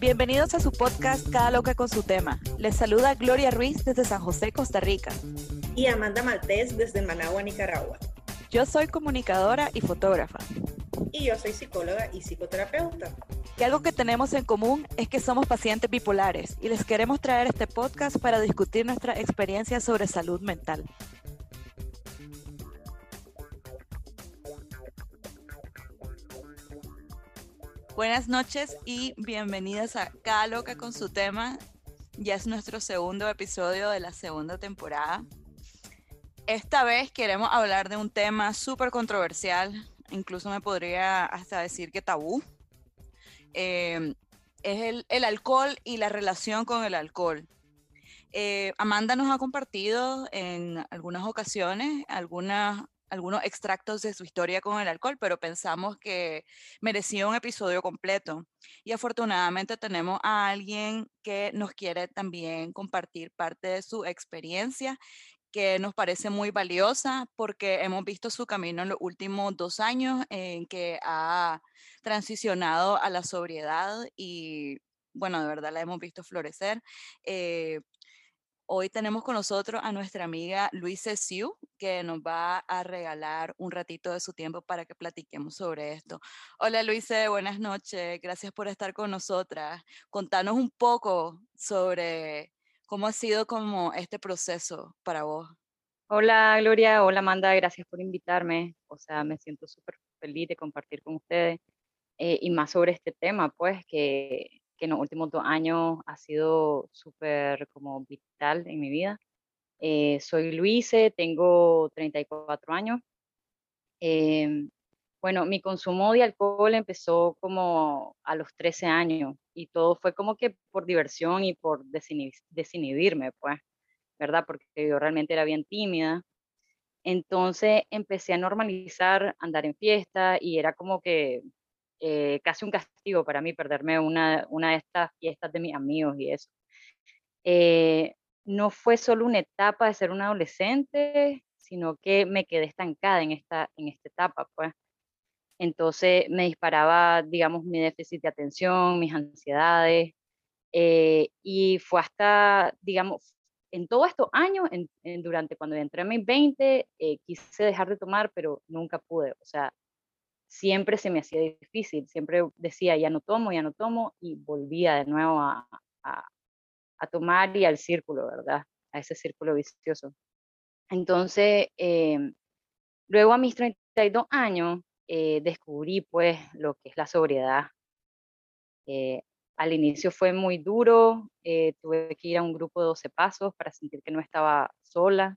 Bienvenidos a su podcast Cada Loca con su tema. Les saluda Gloria Ruiz desde San José, Costa Rica. Y Amanda Maltés desde Managua, Nicaragua. Yo soy comunicadora y fotógrafa. Y yo soy psicóloga y psicoterapeuta. Y algo que tenemos en común es que somos pacientes bipolares y les queremos traer este podcast para discutir nuestra experiencia sobre salud mental. Buenas noches y bienvenidas a Cada Loca con su tema. Ya es nuestro segundo episodio de la segunda temporada. Esta vez queremos hablar de un tema súper controversial, incluso me podría hasta decir que tabú. Eh, es el, alcohol y la relación con el alcohol. Eh, Amanda nos ha compartido en algunas ocasiones algunas algunos extractos de su historia con el alcohol, pero pensamos que merecía un episodio completo. Y afortunadamente tenemos a alguien que nos quiere también compartir parte de su experiencia que nos parece muy valiosa porque hemos visto su camino en los últimos dos años en que ha transicionado a la sobriedad y bueno, de verdad la hemos visto florecer. Eh, Hoy tenemos con nosotros a nuestra amiga Luisa Siu, que nos va a regalar un ratito de su tiempo para que platiquemos sobre esto. Hola Luisa, buenas noches. Gracias por estar con nosotras. Contanos un poco sobre cómo ha sido como este proceso para vos. Hola Gloria, hola Amanda, gracias por invitarme. O sea, me siento súper feliz de compartir con ustedes eh, y más sobre este tema, pues que que en los últimos dos años ha sido súper como vital en mi vida. Eh, soy Luise, tengo 34 años. Em, bueno, mi consumo de alcohol empezó como a los 13 años y todo fue como que por diversión y por desinhibirme, pues, ¿verdad? Porque yo realmente era bien tímida. Entonces empecé a normalizar andar en fiesta y era como que eh, casi un castigo para mí perderme una, una de estas fiestas de mis amigos y eso. Eh, no fue solo una etapa de ser un adolescente, sino que me quedé estancada en esta, en esta etapa, pues. Entonces me disparaba, digamos, mi déficit de atención, mis ansiedades, eh, y fue hasta, digamos, en todos estos años, durante cuando entré en mis 20, quise dejar de tomar, pero nunca pude. O sea, siempre se me hacía difícil, siempre decía, ya no tomo, ya no tomo, y volvía de nuevo a, tomar y al círculo, ¿verdad? A ese círculo vicioso. Entonces, em, luego a mis 32 años, eh, descubrí pues lo que es la sobriedad. Eh, al inicio fue muy duro, eh, tuve que ir a un grupo de 12 pasos para sentir que no estaba sola,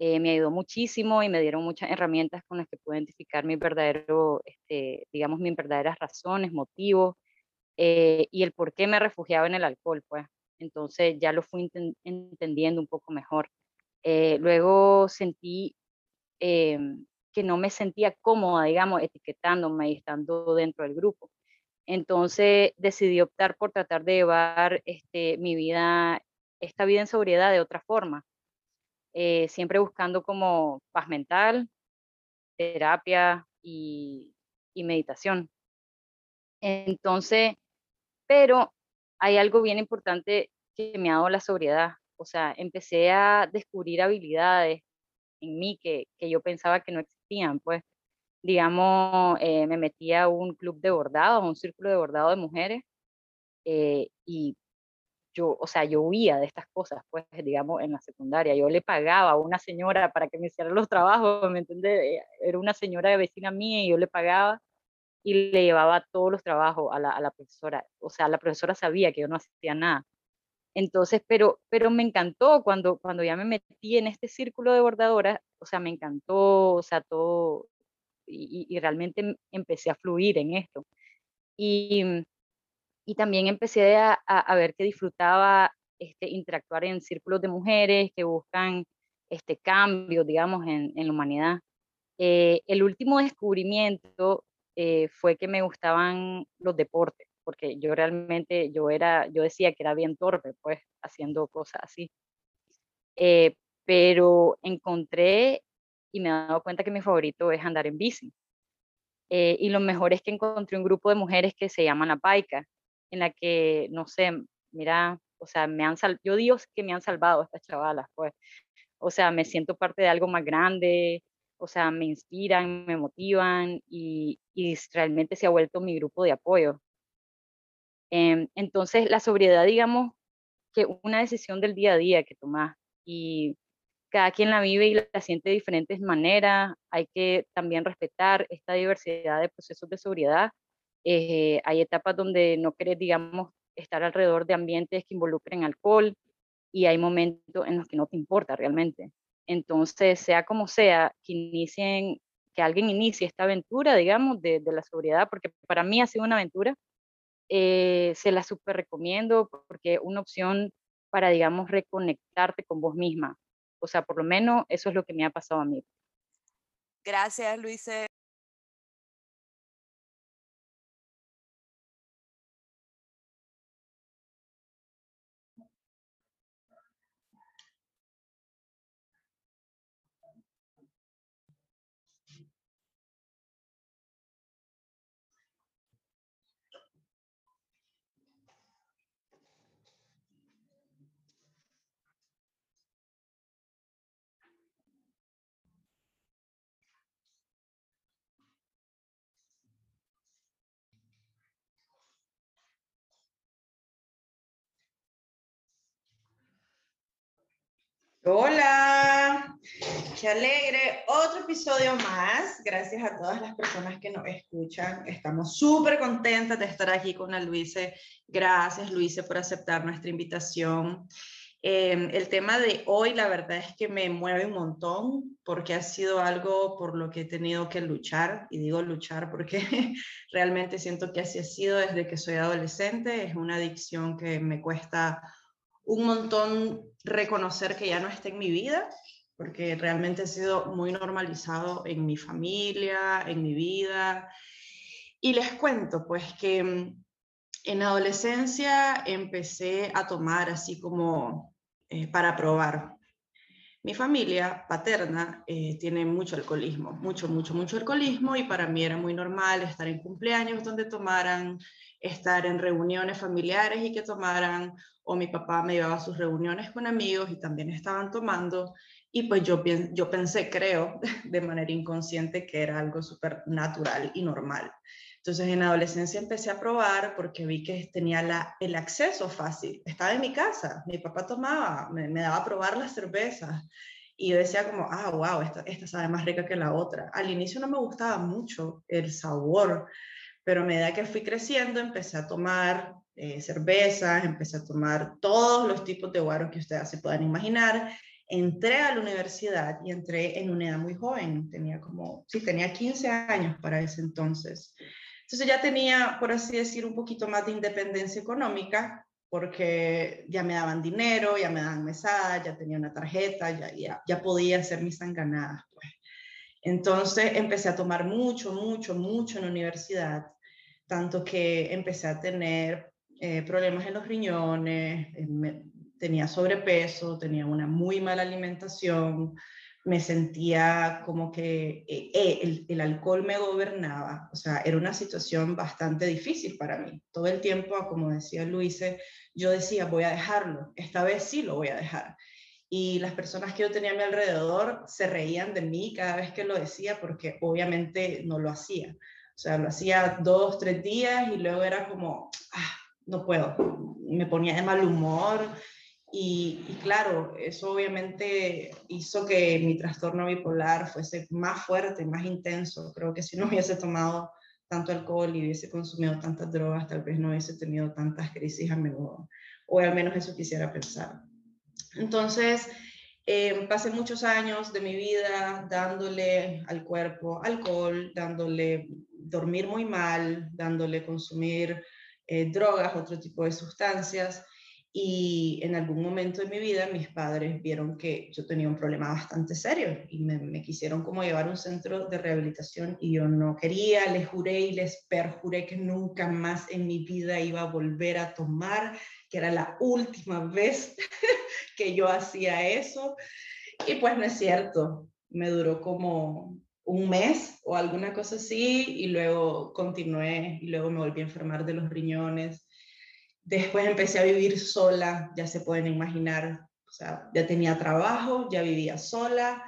eh, me ayudó muchísimo y me dieron muchas herramientas con las que puedo identificar mi verdadero, este, digamos, mis verdaderas razones, motivos eh, y el por qué me refugiaba en el alcohol, pues. Entonces ya lo fui entendiendo un poco mejor. Luego sentí em, que no me sentía cómoda, digamos, etiquetándome y estando dentro del grupo. Entonces decidí optar por tratar de llevar este, mi vida, esta vida en sobriedad de otra forma. Eh, siempre buscando como paz mental, terapia y, meditación. Entonces, pero hay algo bien importante que me ha dado la sobriedad. O sea, empecé a descubrir habilidades en mí que, yo pensaba que no existían. Pues, digamos, eh, me metí a un club de bordado, a un círculo de bordado de mujeres, eh, y yo, o sea, yo huía de estas cosas, pues, digamos, en la secundaria. Yo le pagaba a una señora para que me hiciera los trabajos, ¿me entiendes? Era una señora de vecina mía y yo le pagaba y le llevaba todos los trabajos a la, a la profesora. O sea, la profesora sabía que yo no hacía nada. Entonces, pero, pero me encantó cuando, cuando ya me metí en este círculo de bordadoras, o sea, me encantó, o sea, todo, y, y realmente empecé a fluir en esto. Y, y también empecé a, a, ver que disfrutaba este, interactuar en círculos de mujeres que buscan este cambio, digamos, en, en la humanidad. Eh, el último descubrimiento eh, fue que me gustaban los deportes, porque yo realmente, yo era, yo decía que era bien torpe, pues, haciendo cosas así. Eh, pero encontré y me he dado cuenta que mi favorito es andar en bici. Eh, y lo mejor es que encontré un grupo de mujeres que se llaman La Paica, en la que, no sé, mira, o sea, me han sal yo digo que me han salvado estas chavalas, pues. O sea, me siento parte de algo más grande, o sea, me inspiran, me motivan y, y realmente se ha vuelto mi grupo de apoyo. Em, entonces, la sobriedad, digamos, que una decisión del día a día que tomas y cada quien la vive y la siente de diferentes maneras. Hay que también respetar esta diversidad de procesos de sobriedad. Eh, hay etapas donde no querés, digamos, estar alrededor de ambientes que involucren alcohol y hay momentos en los que no te importa realmente. Entonces, sea como sea, que inicien, que alguien inicie esta aventura, digamos, de, de la sobriedad, porque para mí ha sido una aventura, eh, se la súper recomiendo porque es una opción para, digamos, reconectarte con vos misma. O sea, por lo menos eso es lo que me ha pasado a mí. Gracias, Luise. Hola, qué alegre. Otro episodio más. Gracias a todas las personas que nos escuchan. Estamos súper contentas de estar aquí con Luise. Gracias, Luise, por aceptar nuestra invitación. Em, el tema de hoy, la verdad es que me mueve un montón porque ha sido algo por lo que he tenido que luchar. Y digo luchar porque realmente siento que así ha sido desde que soy adolescente. Es una adicción que me cuesta un montón reconocer que ya no está en mi vida, porque realmente ha sido muy normalizado en mi familia, en mi vida. Y les cuento, pues, que mm, en adolescencia empecé a tomar así como eh, para probar. Mi familia paterna eh, tiene mucho alcoholismo, mucho, mucho, mucho alcoholismo y para mí era muy normal estar en cumpleaños donde tomaran, estar en reuniones familiares y que tomaran, o mi papá me llevaba a sus reuniones con amigos y también estaban tomando, y pues yo, yo pensé, creo, de manera inconsciente que era algo súper natural y normal. Entonces en adolescencia empecé a probar porque vi que tenía la, el acceso fácil. Estaba en mi casa, mi papá tomaba, me, daba a probar las cervezas y yo decía como, ah, wow, esta, esta sabe más rica que la otra. Al inicio no me gustaba mucho el sabor, pero a medida que fui creciendo empecé a tomar eh, cervezas, empecé a tomar todos los tipos de guaros que ustedes se puedan imaginar. Entré a la universidad y entré en una edad muy joven, tenía como, sí, tenía 15 años para ese entonces. Entonces ya tenía, por así decir, un poquito más de independencia económica, porque ya me daban dinero, ya me daban mesada, ya tenía una tarjeta, ya, ya, podía hacer mis sanganadas. Pues. Entonces empecé a tomar mucho, mucho, mucho en la universidad, tanto que empecé a tener eh, problemas en los riñones, eh, tenía sobrepeso, tenía una muy mala alimentación, me sentía como que eh, el, el, alcohol me gobernaba, o sea, era una situación bastante difícil para mí. Todo el tiempo, como decía Luise, yo decía, voy a dejarlo, esta vez sí lo voy a dejar y las personas que yo tenía a mi alrededor se reían de mí cada vez que lo decía porque obviamente no lo hacía. O sea, lo hacía dos, tres días y luego era como, ah, no puedo, me ponía de mal humor y, claro, eso obviamente hizo que mi trastorno bipolar fuese más fuerte, más intenso. Creo que si no hubiese tomado tanto alcohol y hubiese consumido tantas drogas, tal vez no hubiese tenido tantas crisis a menudo, o al menos eso quisiera pensar. Entonces, eh, pasé muchos años de mi vida dándole al cuerpo alcohol, dándole dormir muy mal, dándole consumir eh, drogas, otro tipo de sustancias. Y en algún momento de mi vida mis padres vieron que yo tenía un problema bastante serio y me, quisieron como llevar a un centro de rehabilitación y yo no quería, les juré y les perjuré que nunca más en mi vida iba a volver a tomar, que era la última vez que yo hacía eso. Y pues no es cierto, me duró como un mes o alguna cosa así y luego continué y luego me volví a enfermar de los riñones. Después empecé a vivir sola, ya se pueden imaginar, o sea, ya tenía trabajo, ya vivía sola,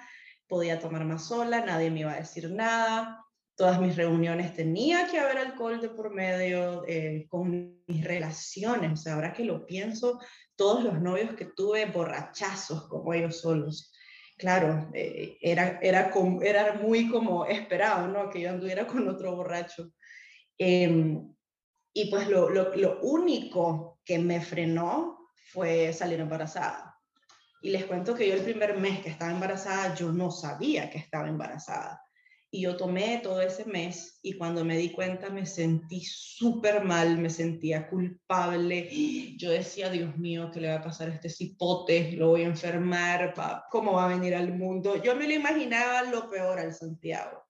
podía tomar más sola, nadie me iba a decir nada. Todas mis reuniones tenía que haber alcohol de por medio, eh, con mis relaciones, o sea, ahora que lo pienso, todos los novios que tuve borrachazos como ellos solos claro, eh, era, era, era muy como esperado, ¿no? Que yo anduviera con otro borracho. Em, y pues lo, lo, único que me frenó fue salir embarazada. Y les cuento que yo el primer mes que estaba embarazada, yo no sabía que estaba embarazada. Y yo tomé todo ese mes y cuando me di cuenta me sentí súper mal, me sentía culpable. Yo decía, Dios mío, ¿qué le va a pasar a este cipote? Lo voy a enfermar, ¿cómo va a venir al mundo? Yo me lo imaginaba lo peor al Santiago.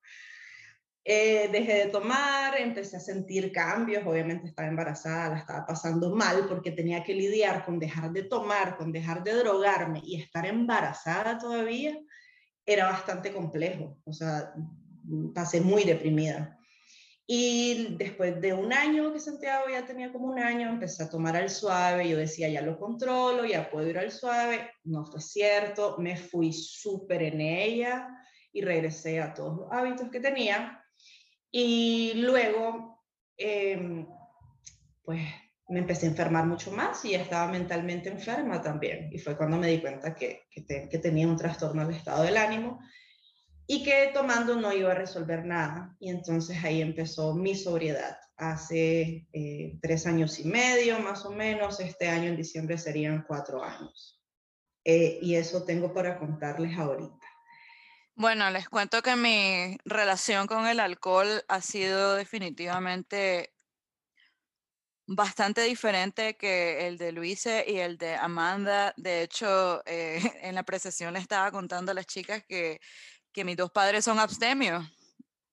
Eh, dejé de tomar, empecé a sentir cambios, obviamente estaba embarazada, la estaba pasando mal porque tenía que lidiar con dejar de tomar, con dejar de drogarme y estar embarazada todavía era bastante complejo. O sea, pasé muy deprimida. Y después de un año que Santiago ya tenía como un año, empecé a tomar al suave. Yo decía, ya lo controlo, ya puedo ir al suave. No fue cierto, me fui súper en ella y regresé a todos los hábitos que tenía. Y luego, em, pues me empecé a enfermar mucho más y estaba mentalmente enferma también. Y fue cuando me di cuenta que, que, tenía un trastorno del estado del ánimo y que tomando no iba a resolver nada. Y entonces ahí empezó mi sobriedad. Hace eh, tres años y medio, más o menos, este año en diciembre serían cuatro años. Eh, y eso tengo para contarles ahorita. Bueno, les cuento que mi relación con el alcohol ha sido definitivamente bastante diferente que el de Luise y el de Amanda. De hecho, eh, en la precesión le estaba contando a las chicas que que mis dos padres son abstemios.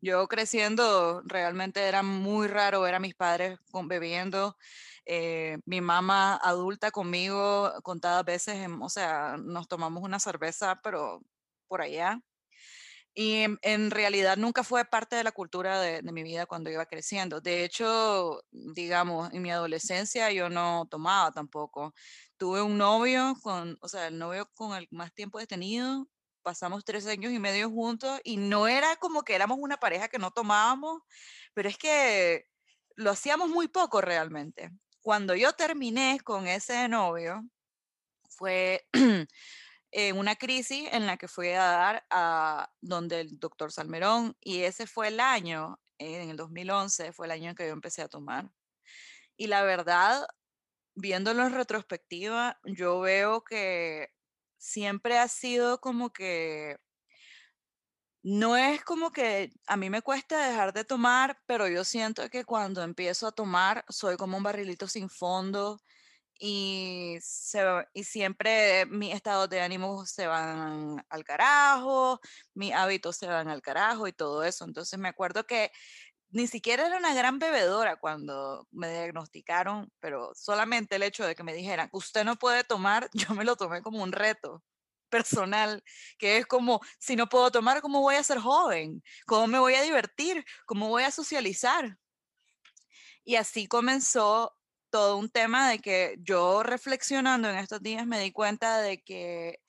Yo creciendo realmente era muy raro ver a mis padres con, bebiendo. Eh, mi mamá adulta conmigo contadas veces, o sea, nos tomamos una cerveza, pero por allá. Y en, realidad nunca fue parte de la cultura de, de, mi vida cuando iba creciendo. De hecho, digamos, en mi adolescencia yo no tomaba tampoco. Tuve un novio con, o sea, el novio con el más tiempo detenido pasamos tres años y medio juntos y no era como que éramos una pareja que no tomábamos, pero es que lo hacíamos muy poco realmente. Cuando yo terminé con ese novio, fue en una crisis en la que fui a dar a donde el doctor Salmerón y ese fue el año, en el 2011, fue el año en que yo empecé a tomar. Y la verdad, viéndolo en retrospectiva, yo veo que siempre ha sido como que no es como que a mí me cuesta dejar de tomar, pero yo siento que cuando empiezo a tomar soy como un barrilito sin fondo y, y siempre mis estados de ánimo se van al carajo, mis hábitos se van al carajo y todo eso. Entonces me acuerdo que ni siquiera era una gran bebedora cuando me diagnosticaron, pero solamente el hecho de que me dijeran, usted no puede tomar, yo me lo tomé como un reto personal, que es como, si no puedo tomar, ¿cómo voy a ser joven? ¿Cómo me voy a divertir? ¿Cómo voy a socializar? Y así comenzó todo un tema de que yo reflexionando en estos días me di cuenta de que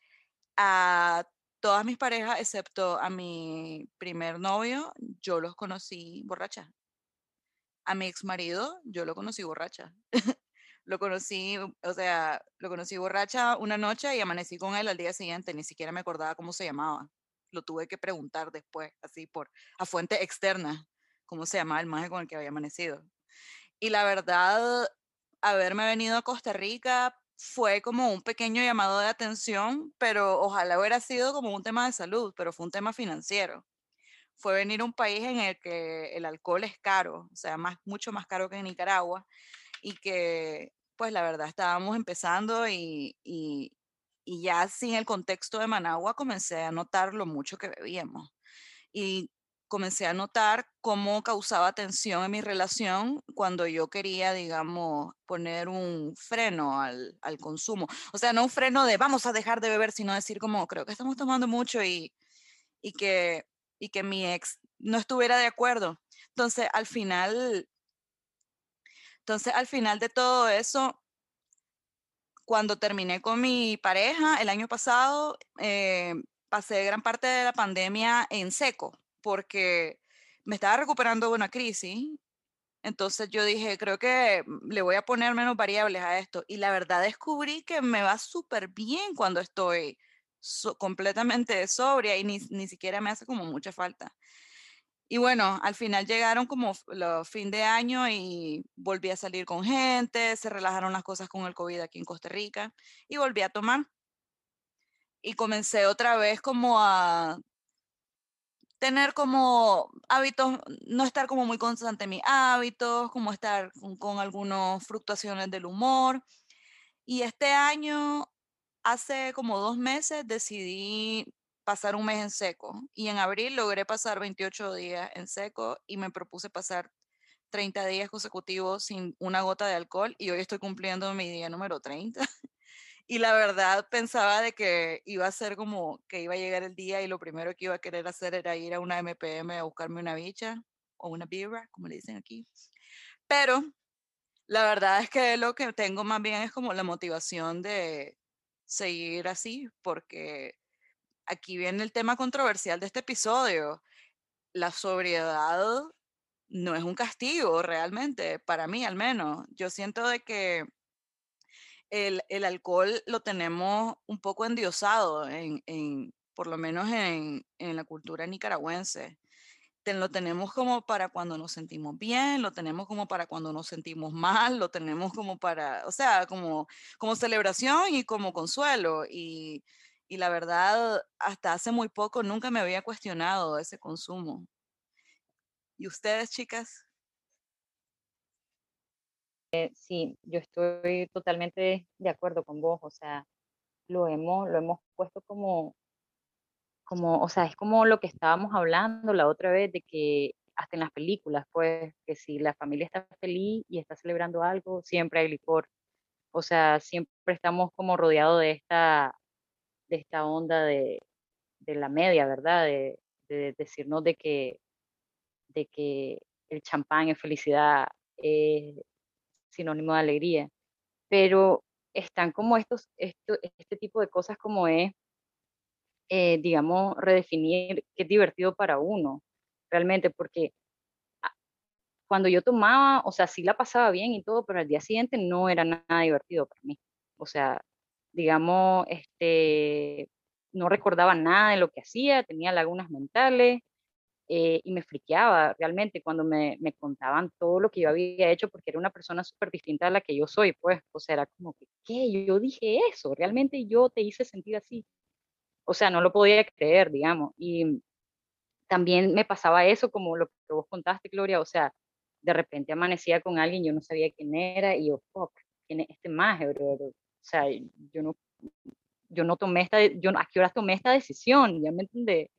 a todas mis parejas, excepto a mi primer novio, yo los conocí borracha. A mi ex marido, yo lo conocí borracha. lo conocí, o sea, lo conocí borracha una noche y amanecí con él al día siguiente, ni siquiera me acordaba cómo se llamaba. Lo tuve que preguntar después, así por a fuente externa, cómo se llamaba el maje con el que había amanecido. Y la verdad, haberme venido a Costa Rica fue como un pequeño llamado de atención, pero ojalá hubiera sido como un tema de salud, pero fue un tema financiero. Fue venir a un país en el que el alcohol es caro, o sea, más, mucho más caro que en Nicaragua, y que pues la verdad estábamos empezando y, y, y ya sin el contexto de Managua comencé a notar lo mucho que bebíamos. Y comencé a notar cómo causaba tensión en mi relación cuando yo quería, digamos, poner un freno al, al, consumo. O sea, no un freno de vamos a dejar de beber, sino decir como creo que estamos tomando mucho y, y, que, y que mi ex no estuviera de acuerdo. Entonces, al final, entonces, al final de todo eso, cuando terminé con mi pareja el año pasado, eh, pasé gran parte de la pandemia en seco porque me estaba recuperando de una crisis. Entonces yo dije, creo que le voy a poner menos variables a esto. Y la verdad descubrí que me va súper bien cuando estoy completamente sobria y ni, ni, siquiera me hace como mucha falta. Y bueno, al final llegaron como los fin de año y volví a salir con gente, se relajaron las cosas con el COVID aquí en Costa Rica y volví a tomar. Y comencé otra vez como a tener como hábitos, no estar como muy constante en mis hábitos, como estar con, algunas fluctuaciones del humor. Y este año, hace como dos meses, decidí pasar un mes en seco. Y en abril logré pasar 28 días en seco y me propuse pasar 30 días consecutivos sin una gota de alcohol y hoy estoy cumpliendo mi día número 30. Y la verdad pensaba de que iba a ser como que iba a llegar el día y lo primero que iba a querer hacer era ir a una MPM a buscarme una bicha o una birra, como le dicen aquí. Pero la verdad es que lo que tengo más bien es como la motivación de seguir así, porque aquí viene el tema controversial de este episodio. La sobriedad no es un castigo realmente, para mí al menos. Yo siento de que el, el, alcohol lo tenemos un poco endiosado, en, en por lo menos en, en, la cultura nicaragüense. lo tenemos como para cuando nos sentimos bien, lo tenemos como para cuando nos sentimos mal, lo tenemos como para, o sea, como, como celebración y como consuelo. Y, y la verdad, hasta hace muy poco nunca me había cuestionado ese consumo. ¿Y ustedes, chicas? Eh, sí, yo estoy totalmente de acuerdo con vos, o sea, lo hemos, lo hemos puesto como, como, o sea, es como lo que estábamos hablando la otra vez, de que hasta en las películas, pues, que si la familia está feliz y está celebrando algo, siempre hay licor. O sea, siempre estamos como rodeados de esta, de esta onda de, de la media, ¿verdad? De, de, decirnos de que, de que el champán es felicidad, sinónimo de alegría, pero están como estos, esto, este tipo de cosas como es, eh, digamos, redefinir qué es divertido para uno, realmente, porque ah, cuando yo tomaba, o sea, sí la pasaba bien y todo, pero al día siguiente no era nada divertido para mí. O sea, digamos, este, no recordaba nada de lo que hacía, tenía lagunas mentales, eh, y me friqueaba realmente cuando me, me, contaban todo lo que yo había hecho porque era una persona súper distinta a la que yo soy, pues, o sea, era como que, ¿qué? Yo dije eso, realmente yo te hice sentir así. O sea, no lo podía creer, digamos. Y también me pasaba eso como lo que vos contaste, Gloria, o sea, de repente amanecía con alguien, yo no sabía quién era y yo, fuck, ¿quién es este más, O sea, yo no, yo no tomé esta, yo, ¿a qué horas tomé esta decisión? ¿Ya me entendés?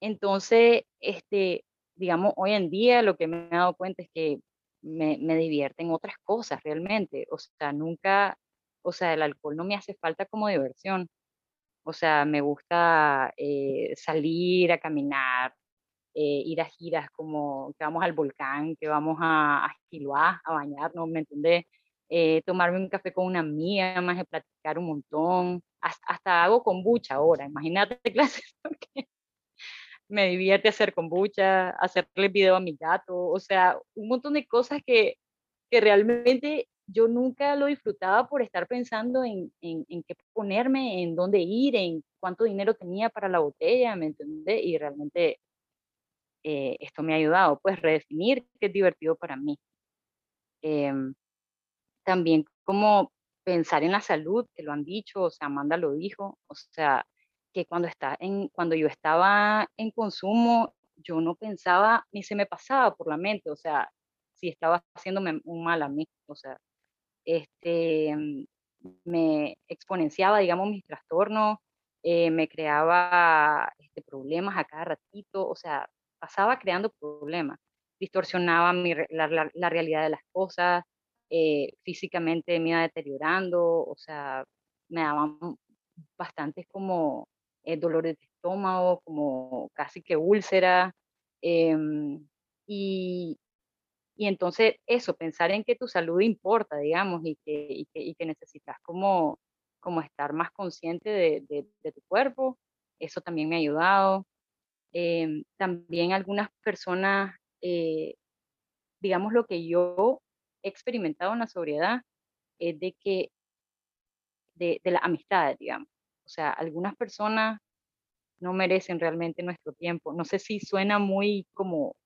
Entonces, este, digamos, hoy en día lo que me he dado cuenta es que me, me divierten otras cosas realmente. O sea, nunca, o sea, el alcohol no me hace falta como diversión. O sea, me gusta eh, salir a caminar, eh, ir a giras como que vamos al volcán, que vamos a, a Quiloá, a bañarnos, ¿me entendés? Eh, tomarme un café con una amiga, más de platicar un montón. Hasta, hasta hago kombucha ahora, imagínate clases me divierte hacer kombucha, hacerle video a mi gato, o sea, un montón de cosas que, que realmente yo nunca lo disfrutaba por estar pensando en, en, en, qué ponerme, en dónde ir, en cuánto dinero tenía para la botella, ¿me entendés? Y realmente eh, esto me ha ayudado, pues, redefinir qué es divertido para mí. Em, también como pensar en la salud, que lo han dicho, o sea, Amanda lo dijo, o sea, que cuando, está en, cuando yo estaba en consumo, yo no pensaba ni se me pasaba por la mente, o sea, si estaba haciéndome un mal a mí, o sea, este, me exponenciaba, digamos, mis trastornos, eh, me creaba este, problemas a cada ratito, o sea, pasaba creando problemas, distorsionaba la, realidad de las cosas, eh, físicamente me iba deteriorando, o sea, me daban bastantes como eh, dolores de estómago, como casi que úlcera. Em, y, y entonces eso, pensar en que tu salud importa, digamos, y que, y que, necesitas como, como estar más consciente de, de, tu cuerpo, eso también me ha ayudado. Em, también algunas personas, eh, digamos, lo que yo he experimentado en la sobriedad es de que, de, de las amistades, digamos. O sea, algunas personas no merecen realmente nuestro tiempo. No sé si suena muy como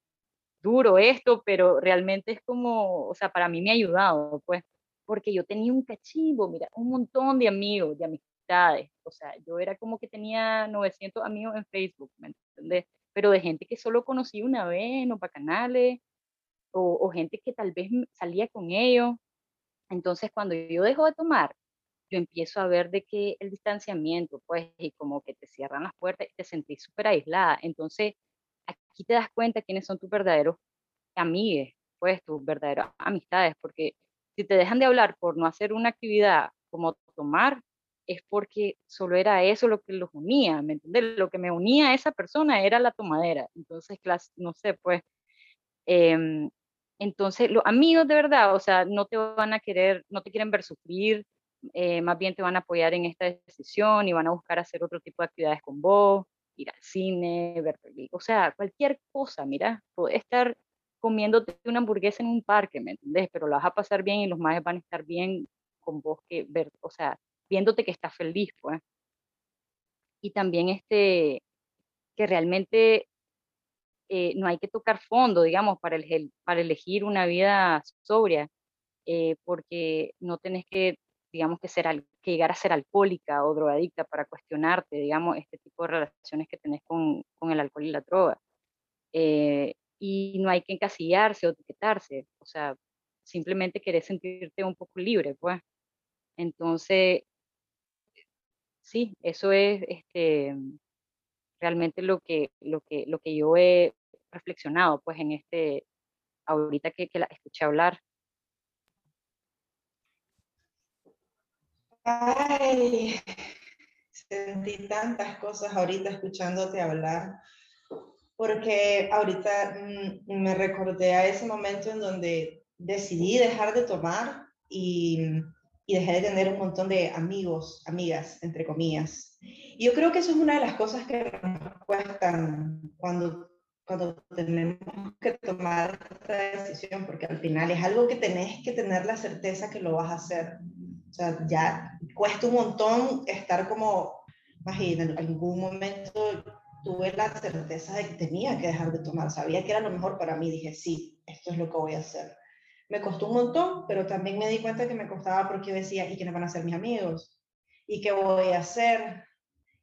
duro esto, pero realmente es como, o sea, para mí me ha ayudado, pues, porque yo tenía un cachimbo, mira, un montón de amigos, de amistades, o sea, yo era como que tenía 900 amigos en Facebook, ¿me entiendes? Pero de gente que solo conocí una vez, no para canales, o, o gente que tal vez salía con ellos. Entonces, cuando yo dejo de tomar, yo empiezo a ver de que el distanciamiento, pues, y como que te cierran las puertas y te sentís súper aislada. Entonces, aquí te das cuenta quiénes son tus verdaderos amigos, pues, tus verdaderas amistades, porque si te dejan de hablar por no hacer una actividad como tomar, es porque solo era eso lo que los unía, ¿me entiendes? Lo que me unía a esa persona era la tomadera. Entonces, no sé, pues, em, entonces los amigos de verdad, o sea, no te van a querer, no te quieren ver sufrir, eh, más bien te van a apoyar en esta decisión y van a buscar hacer otro tipo de actividades con vos, ir al cine, ver o sea, cualquier cosa, mira, puedes estar comiéndote una hamburguesa en un parque, ¿me entendés? Pero la vas a pasar bien y los más van a estar bien con vos que ver, o sea, viéndote que estás feliz, pues. Y también este, que realmente eh, no hay que tocar fondo, digamos, para, el, para elegir una vida sobria, eh, porque no tenés que digamos, que, ser, que llegar a ser alcohólica o drogadicta para cuestionarte, digamos, este tipo de relaciones que tenés con, con el alcohol y la droga. Eh, y no hay que encasillarse o etiquetarse, o sea, simplemente querés sentirte un poco libre, pues. Entonces, sí, eso es este, realmente lo que, lo, que, lo que yo he reflexionado, pues, en este, ahorita que, que la escuché hablar. Ay, sentí tantas cosas ahorita escuchándote hablar, porque ahorita mm, me recordé a ese momento en donde decidí dejar de tomar y, y dejé de tener un montón de amigos, amigas, entre comillas. Y yo creo que eso es una de las cosas que nos cuestan cuando, cuando tenemos que tomar esta decisión, porque al final es algo que tenés que tener la certeza que lo vas a hacer. O sea, ya cuesta un montón estar como, imagínate, en algún momento tuve la certeza de que tenía que dejar de tomar, sabía que era lo mejor para mí, dije, sí, esto es lo que voy a hacer. Me costó un montón, pero también me di cuenta que me costaba porque yo decía, ¿y quiénes van a ser mis amigos? ¿Y qué voy a hacer?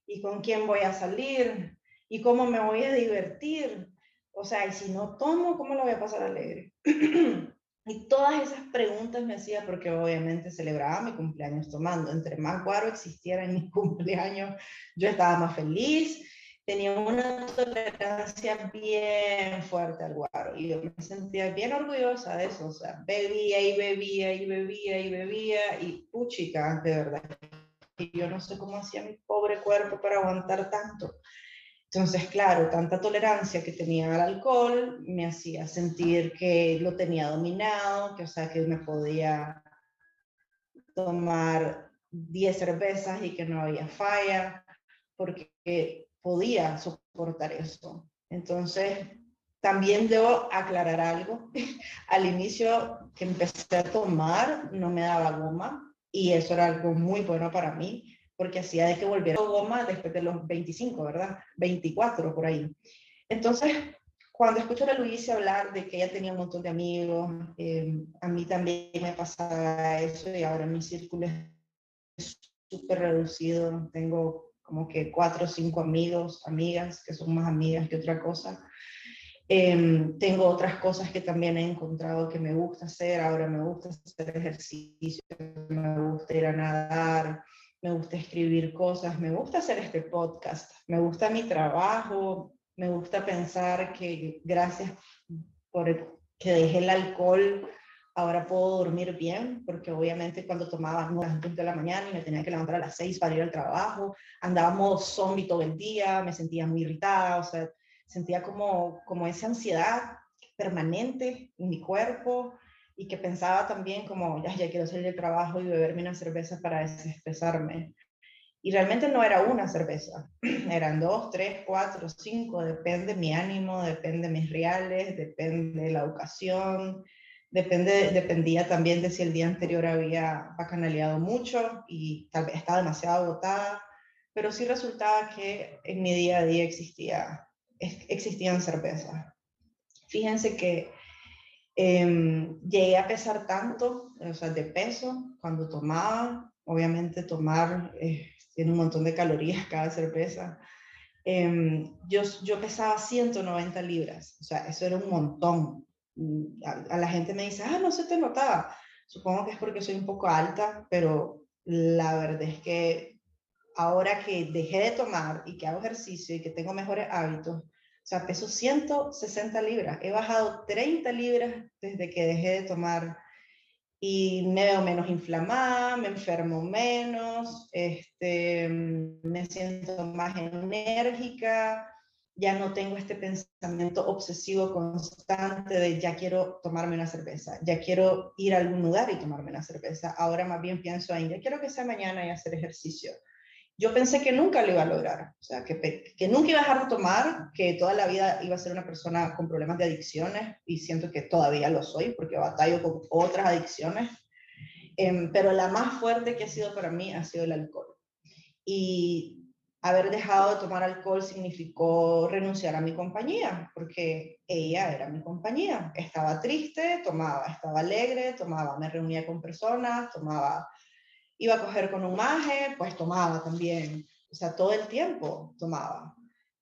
¿Y con quién voy a salir? ¿Y cómo me voy a divertir? O sea, y si no tomo, ¿cómo lo voy a pasar alegre? Y todas esas preguntas me hacía porque obviamente celebraba mi cumpleaños tomando. Entre más guaro existiera en mi cumpleaños, yo estaba más feliz. Tenía una tolerancia bien fuerte al guaro y yo me sentía bien orgullosa de eso. O sea, bebía y bebía y bebía y bebía y puchica, de verdad. Y yo no sé cómo hacía mi pobre cuerpo para aguantar tanto. Entonces, claro, tanta tolerancia que tenía al alcohol me hacía sentir que lo tenía dominado, que o sea, que me podía tomar 10 cervezas y que no había falla, porque podía soportar eso. Entonces, también debo aclarar algo. Al inicio que empecé a tomar, no me daba goma y eso era algo muy bueno para mí porque hacía de que volviera goma después de los 25, ¿verdad? 24 por ahí. Entonces, cuando escucho a Luisa hablar de que ella tenía un montón de amigos, eh, a mí también me pasaba eso y ahora mi círculo es súper reducido. Tengo como que cuatro o cinco amigos, amigas, que son más amigas que otra cosa. Em, tengo otras cosas que también he encontrado que me gusta hacer. Ahora me gusta hacer ejercicio, me gusta ir a nadar, me gusta escribir cosas, me gusta hacer este podcast, me gusta mi trabajo, Me gusta pensar que gracias por que dejé el alcohol, ahora puedo dormir bien, porque obviamente cuando tomaba a las de la mañana y me tenía que levantar a las 6 para ir al trabajo, andábamos zombie todo el día, me sentía muy irritada, o sea, sentía como, como esa ansiedad permanente en mi cuerpo y que pensaba también como, ya, ya quiero salir del trabajo y beberme una cerveza para desestresarme. Y realmente no era una cerveza, eran dos, tres, cuatro, cinco, depende mi ánimo, depende mis reales, depende la ocasión, depende, dependía también de si el día anterior había bacanaleado mucho y tal vez estaba demasiado agotada, pero sí resultaba que en mi día a día existía, existían cervezas. Fíjense que em, llegué a pesar tanto, o sea, de peso cuando tomaba, obviamente tomar eh, tiene un montón de calorías cada cerveza. Em, yo, yo pesaba 190 libras, o sea, eso era un montón. Mm, a, la gente me dice, ah, no se te notaba. Supongo que es porque soy un poco alta, pero la verdad es que ahora que dejé de tomar y que hago ejercicio y que tengo mejores hábitos, o sea, peso 160 libras. He bajado 30 libras desde que dejé de tomar y me veo menos inflamada, me enfermo menos, este, me siento más enérgica, ya no tengo este pensamiento obsesivo constante de ya quiero tomarme una cerveza, ya quiero ir a algún lugar y tomarme una cerveza. Ahora más bien pienso en ya quiero que sea mañana y hacer ejercicio yo pensé que nunca lo iba a lograr, o sea, que, que nunca iba a dejar de tomar, que toda la vida iba a ser una persona con problemas de adicciones y siento que todavía lo soy porque batallo con otras adicciones, em, pero la más fuerte que ha sido para mí ha sido el alcohol. Y haber dejado de tomar alcohol significó renunciar a mi compañía, porque ella era mi compañía. Estaba triste, tomaba, estaba alegre, tomaba, me reunía con personas, tomaba iba a coger con un maje, pues tomaba también. O sea, todo el tiempo tomaba.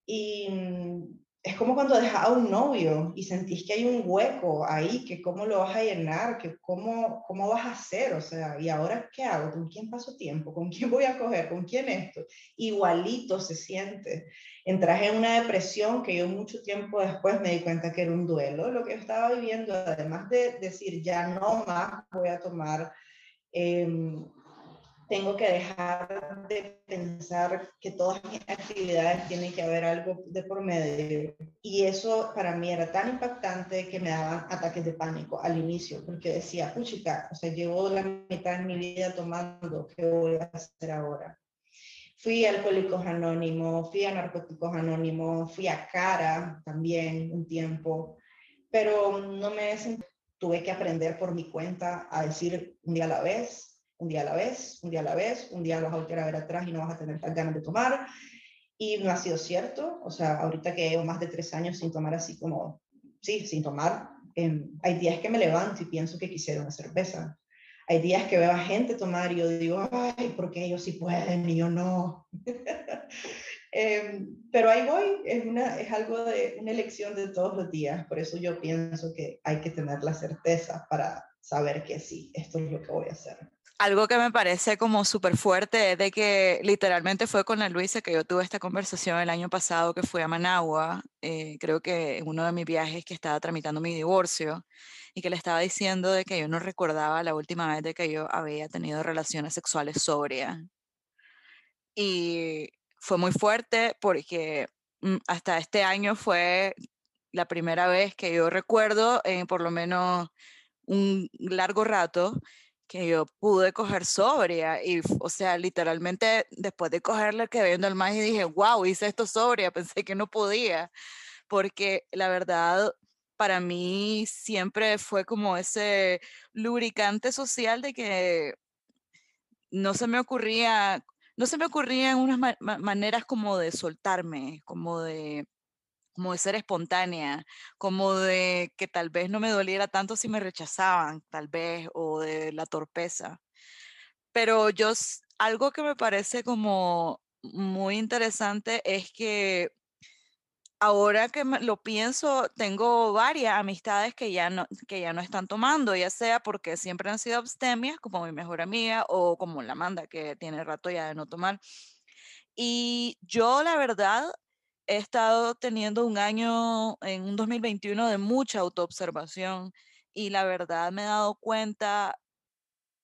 Y mm, es como cuando dejas a un novio y sentís que hay un hueco ahí, que cómo lo vas a llenar, que cómo, cómo vas a hacer, o sea, ¿y ahora qué hago? ¿Con quién paso tiempo? ¿Con quién voy a coger? ¿Con quién esto? Igualito se siente. Entras en una depresión que yo mucho tiempo después me di cuenta que era un duelo, lo que estaba viviendo, además de decir, ya no más voy a tomar. Eh, tengo que dejar de pensar que todas mis actividades tienen que haber algo de por medio. Y eso para mí era tan impactante que me daban ataques de pánico al inicio, porque decía, puchica, o sea, llevo la mitad de mi vida tomando, ¿qué voy a hacer ahora? Fui a Alcohólicos Anónimos, fui a Narcóticos Anónimos, fui a Cara también un tiempo, pero no me tuve que aprender por mi cuenta a decir un día a la vez, un día a la vez, un día a la vez, un día vas a volver a ver atrás y no vas a tener ganas de tomar. Y no ha sido cierto, o sea, ahorita que llevo más de tres años sin tomar así como, sí, sin tomar, em, hay días que me levanto y pienso que quisiera una cerveza. Hay días que veo a gente tomar y yo digo, ay, ¿por qué ellos sí pueden y yo no? Em, pero ahí voy, es, una, es algo de una elección de todos los días, por eso yo pienso que hay que tener la certeza para saber que sí, esto es lo que voy a hacer algo que me parece como súper fuerte es de que literalmente fue con la Luisa que yo tuve esta conversación el año pasado que fui a Managua, eh, creo que en uno de mis viajes que estaba tramitando mi divorcio y que le estaba diciendo de que yo no recordaba la última vez de que yo había tenido relaciones sexuales sobria. Y fue muy fuerte porque mm, hasta este año fue la primera vez que yo recuerdo, eh, por lo menos un largo rato, que yo pude coger sobria y, o sea, literalmente después de cogerle que viendo el más y dije, wow, hice esto sobria, pensé que no podía, porque la verdad para mí siempre fue como ese lubricante social de que no se me ocurría, no se me ocurrían unas maneras como de soltarme, como de como de ser espontánea, como de que tal vez no me doliera tanto si me rechazaban, tal vez, o de la torpeza. Pero yo, algo que me parece como muy interesante es que ahora que lo pienso, tengo varias amistades que ya, no, que ya no están tomando, ya sea porque siempre han sido abstemias, como mi mejor amiga, o como la Amanda, que tiene rato ya de no tomar. Y yo, la verdad, he estado teniendo un año, en un 2021, de mucha autoobservación y la verdad me he dado cuenta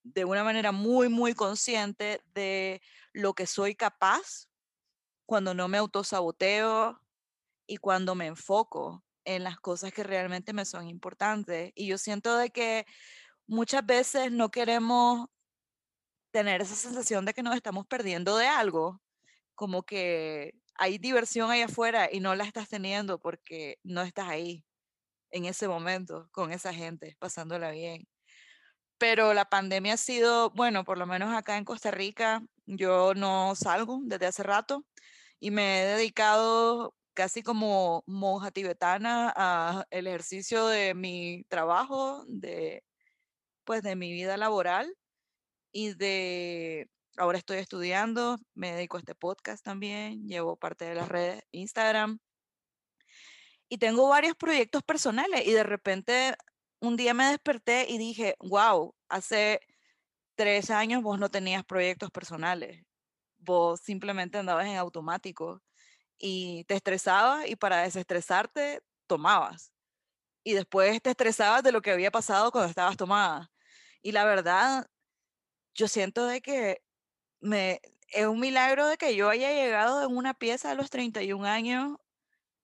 de una manera muy, muy consciente de lo que soy capaz cuando no me autosaboteo y cuando me enfoco en las cosas que realmente me son importantes. Y yo siento de que muchas veces no queremos tener esa sensación de que nos estamos perdiendo de algo, como que hay diversión ahí afuera y no la estás teniendo porque no estás ahí en ese momento con esa gente, pasándola bien. Pero la pandemia ha sido, bueno, por lo menos acá en Costa Rica, yo no salgo desde hace rato y me he dedicado casi como monja tibetana al ejercicio de mi trabajo, de pues de mi vida laboral y de ahora estoy estudiando, me dedico a este podcast también, llevo parte de las redes Instagram y tengo varios proyectos personales y de repente un día me desperté y dije, wow, hace tres años vos no tenías proyectos personales, vos simplemente andabas en automático y te estresabas y para desestresarte tomabas. Y después te estresabas de lo que había pasado cuando estabas tomada. Y la verdad, yo siento de que me, es un milagro de que yo haya llegado en una pieza a los 31 años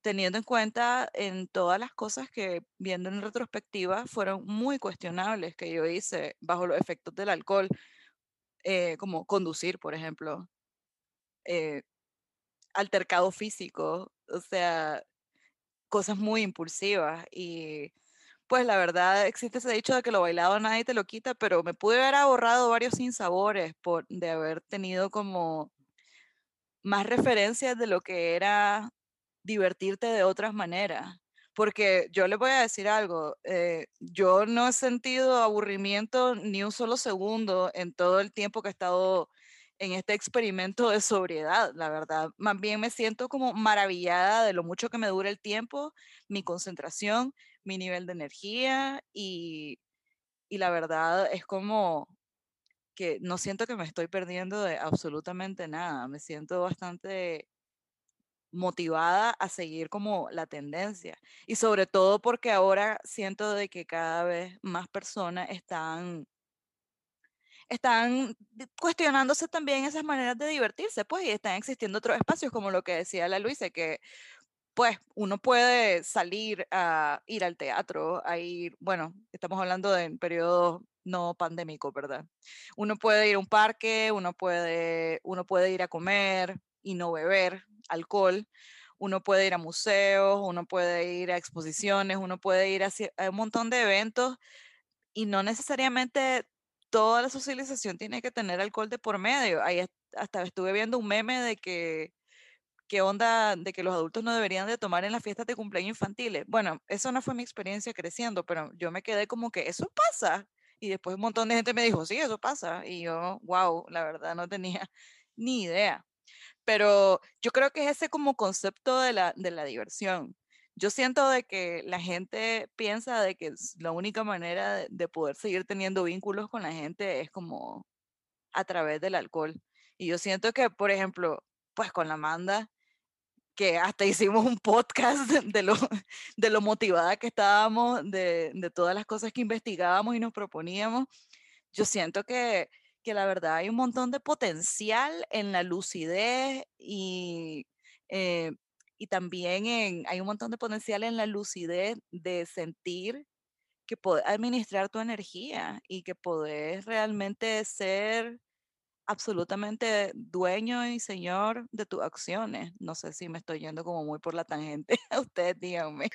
teniendo en cuenta en todas las cosas que viendo en retrospectiva fueron muy cuestionables que yo hice bajo los efectos del alcohol, eh, como conducir, por ejemplo, eh, altercado físico, o sea, cosas muy impulsivas y pues la verdad existe ese dicho de que lo bailado nadie te lo quita, pero me pude haber ahorrado varios sinsabores por de haber tenido como más referencias de lo que era divertirte de otras maneras. Porque yo les voy a decir algo, eh, yo no he sentido aburrimiento ni un solo segundo en todo el tiempo que he estado en este experimento de sobriedad, la verdad. Más bien me siento como maravillada de lo mucho que me dura el tiempo, mi concentración, mi nivel de energía y, y la verdad es como que no siento que me estoy perdiendo de absolutamente nada. Me siento bastante motivada a seguir como la tendencia. Y sobre todo porque ahora siento de que cada vez más personas están están cuestionándose también esas maneras de divertirse, pues, y están existiendo otros espacios, como lo que decía la Luisa, que pues uno puede salir a ir al teatro, a ir, bueno, estamos hablando de periodo no pandémico, ¿verdad? Uno puede ir a un parque, uno puede, uno puede ir a comer y no beber, alcohol, uno puede ir a museos, uno puede ir a exposiciones, uno puede ir a, un montón de eventos y no necesariamente toda la socialización tiene que tener alcohol de por medio. Ahí hasta estuve viendo un meme de que qué onda de que los adultos no deberían de tomar en las fiestas de cumpleaños infantiles. Bueno, eso no fue mi experiencia creciendo, pero yo me quedé como que eso pasa. Y después un montón de gente me dijo, sí, eso pasa. Y yo, wow, la verdad no tenía ni idea pero yo creo que es ese como concepto de la, de la diversión. Yo siento de que la gente piensa de que la única manera de, poder seguir teniendo vínculos con la gente es como a través del alcohol. Y yo siento que, por ejemplo, pues con la Amanda, que hasta hicimos un podcast de lo, de lo motivada que estábamos, de, de todas las cosas que investigábamos y nos proponíamos, yo siento que que la verdad hay un montón de potencial en la lucidez y, eh, y también en, hay un montón de potencial en la lucidez de sentir que puedes administrar tu energía y que podés realmente ser absolutamente dueño y señor de tus acciones. No sé si me estoy yendo como muy por la tangente. Ustedes díganme.